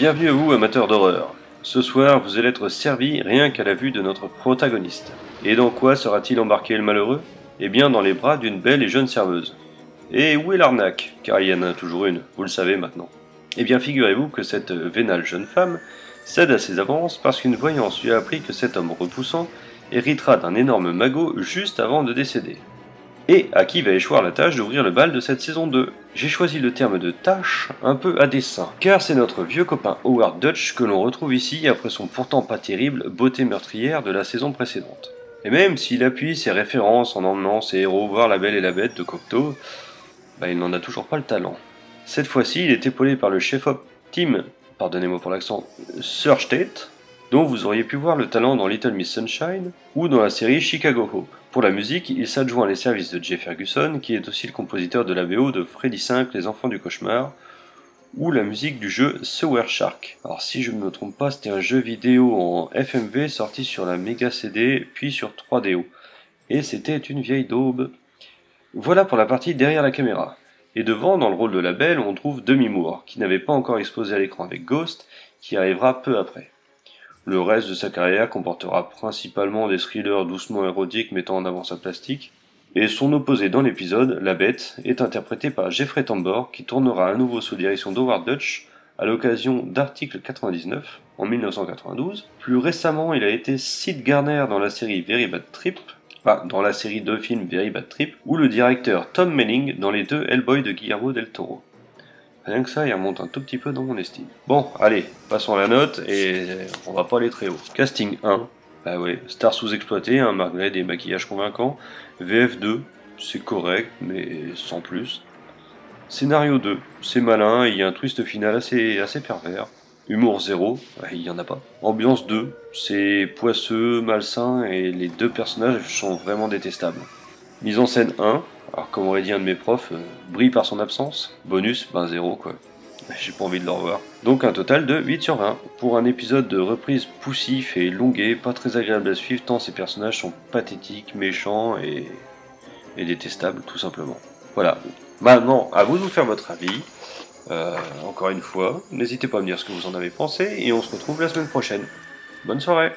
Bienvenue à vous, amateurs d'horreur. Ce soir, vous allez être servi rien qu'à la vue de notre protagoniste. Et dans quoi sera-t-il embarqué le malheureux? Eh bien, dans les bras d'une belle et jeune serveuse. Et où est l'arnaque? Car il y en a toujours une, vous le savez maintenant. Eh bien, figurez-vous que cette vénale jeune femme cède à ses avances parce qu'une voyance lui a appris que cet homme repoussant héritera d'un énorme magot juste avant de décéder. Et à qui va échoir la tâche d'ouvrir le bal de cette saison 2 J'ai choisi le terme de tâche un peu à dessein, car c'est notre vieux copain Howard Dutch que l'on retrouve ici après son pourtant pas terrible beauté meurtrière de la saison précédente. Et même s'il appuie ses références en emmenant ses héros voir la belle et la bête de Cocteau, bah il n'en a toujours pas le talent. Cette fois-ci, il est épaulé par le chef-op Tim, pardonnez-moi pour l'accent, Sir State, dont vous auriez pu voir le talent dans Little Miss Sunshine ou dans la série Chicago Hope. Pour la musique, il s'adjoint les services de Jay Ferguson, qui est aussi le compositeur de la BO de Freddy 5, Les Enfants du Cauchemar, ou la musique du jeu Sewer Shark. Alors si je ne me trompe pas, c'était un jeu vidéo en FMV sorti sur la Mega CD, puis sur 3DO. Et c'était une vieille daube. Voilà pour la partie derrière la caméra. Et devant, dans le rôle de la belle, on trouve Demi Moore, qui n'avait pas encore exposé à l'écran avec Ghost, qui arrivera peu après. Le reste de sa carrière comportera principalement des thrillers doucement érotiques mettant en avant sa plastique, et son opposé dans l'épisode, la bête, est interprété par Jeffrey Tambor, qui tournera à nouveau sous direction d'Howard Dutch à l'occasion d'Article 99 en 1992. Plus récemment, il a été Sid Garner dans la série Very Trip, dans la série de films Very Bad Trip, ou le directeur Tom Melling dans les deux Hellboy de Guillermo del Toro. Rien que ça, il remonte un tout petit peu dans mon estime. Bon, allez, passons à la note, et on va pas aller très haut. Casting 1, bah ouais, star sous-exploité, hein, des maquillages convaincants. VF 2, c'est correct, mais sans plus. Scénario 2, c'est malin, il y a un twist final assez, assez pervers. Humour 0, il y en a pas. Ambiance 2, c'est poisseux, malsain, et les deux personnages sont vraiment détestables. Mise en scène 1, alors, comme aurait dit un de mes profs, euh, brille par son absence. Bonus, ben zéro quoi. J'ai pas envie de le revoir. Donc un total de 8 sur 20. Pour un épisode de reprise poussif et longué, pas très agréable à suivre tant ces personnages sont pathétiques, méchants et, détestables tout simplement. Voilà. Maintenant, à vous de vous faire votre avis. Euh, encore une fois, n'hésitez pas à me dire ce que vous en avez pensé et on se retrouve la semaine prochaine. Bonne soirée